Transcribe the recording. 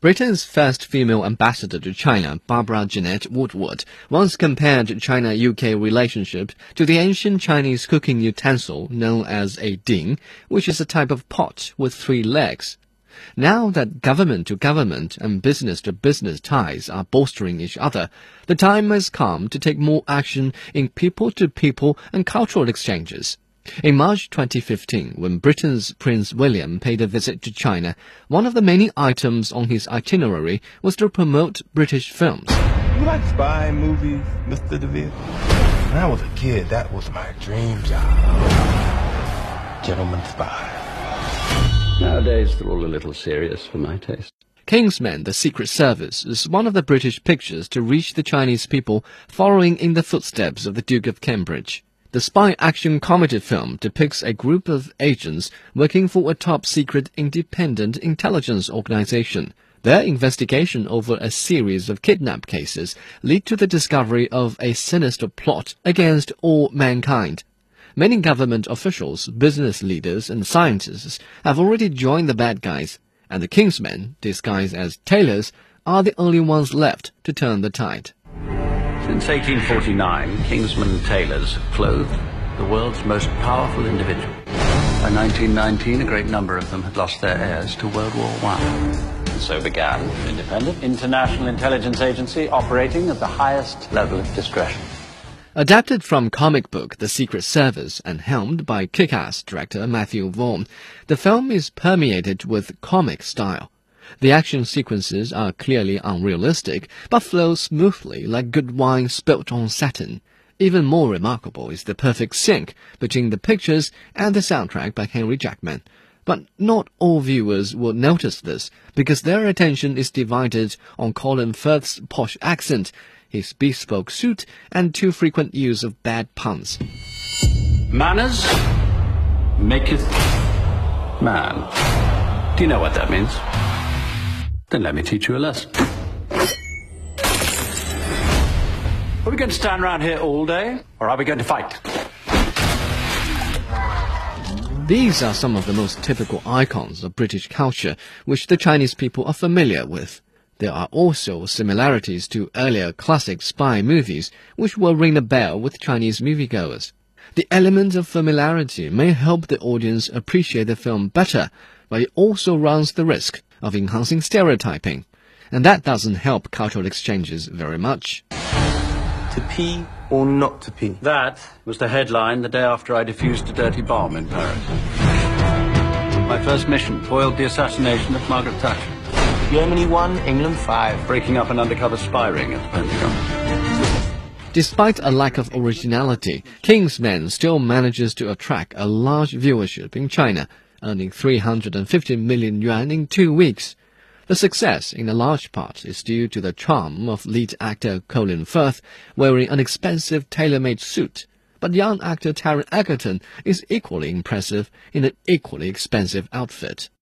Britain's first female ambassador to China, Barbara Jeanette Woodward, once compared China-UK relationship to the ancient Chinese cooking utensil known as a ding, which is a type of pot with three legs. Now that government to government and business to business ties are bolstering each other, the time has come to take more action in people to people and cultural exchanges. In March 2015, when Britain's Prince William paid a visit to China, one of the many items on his itinerary was to promote British films. You like spy movies, Mr. DeVille? When I was a kid, that was my dream job. Gentleman spy. Nowadays, they're all a little serious for my taste. Kingsman The Secret Service is one of the British pictures to reach the Chinese people following in the footsteps of the Duke of Cambridge. The spy action comedy film depicts a group of agents working for a top secret independent intelligence organization. Their investigation over a series of kidnap cases lead to the discovery of a sinister plot against all mankind. Many government officials, business leaders, and scientists have already joined the bad guys, and the Kingsmen, disguised as tailors, are the only ones left to turn the tide. Since 1849, Kingsman tailors have clothed the world's most powerful individual. By 1919, a great number of them had lost their heirs to World War I. And so began an independent international intelligence agency operating at the highest level of discretion. Adapted from comic book The Secret Service and helmed by kick-ass director Matthew Vaughn, the film is permeated with comic style. The action sequences are clearly unrealistic, but flow smoothly like good wine spilt on satin. Even more remarkable is the perfect sync between the pictures and the soundtrack by Henry Jackman. But not all viewers will notice this, because their attention is divided on Colin Firth's posh accent, his bespoke suit, and too frequent use of bad puns. Manners maketh man. Do you know what that means? Then let me teach you a lesson. Are we going to stand around here all day, or are we going to fight? These are some of the most typical icons of British culture which the Chinese people are familiar with. There are also similarities to earlier classic spy movies which will ring a bell with Chinese moviegoers. The element of familiarity may help the audience appreciate the film better, but it also runs the risk of enhancing stereotyping. And that doesn't help cultural exchanges very much. To pee or not to pee? That was the headline the day after I defused a dirty bomb in Paris. My first mission foiled the assassination of Margaret Thatcher. Germany 1, England 5. Breaking up an undercover spy ring at the Pentagon. Despite a lack of originality, Kingsman still manages to attract a large viewership in China earning 350 million yuan in two weeks. The success, in a large part, is due to the charm of lead actor Colin Firth wearing an expensive tailor-made suit. But young actor Taron Egerton is equally impressive in an equally expensive outfit.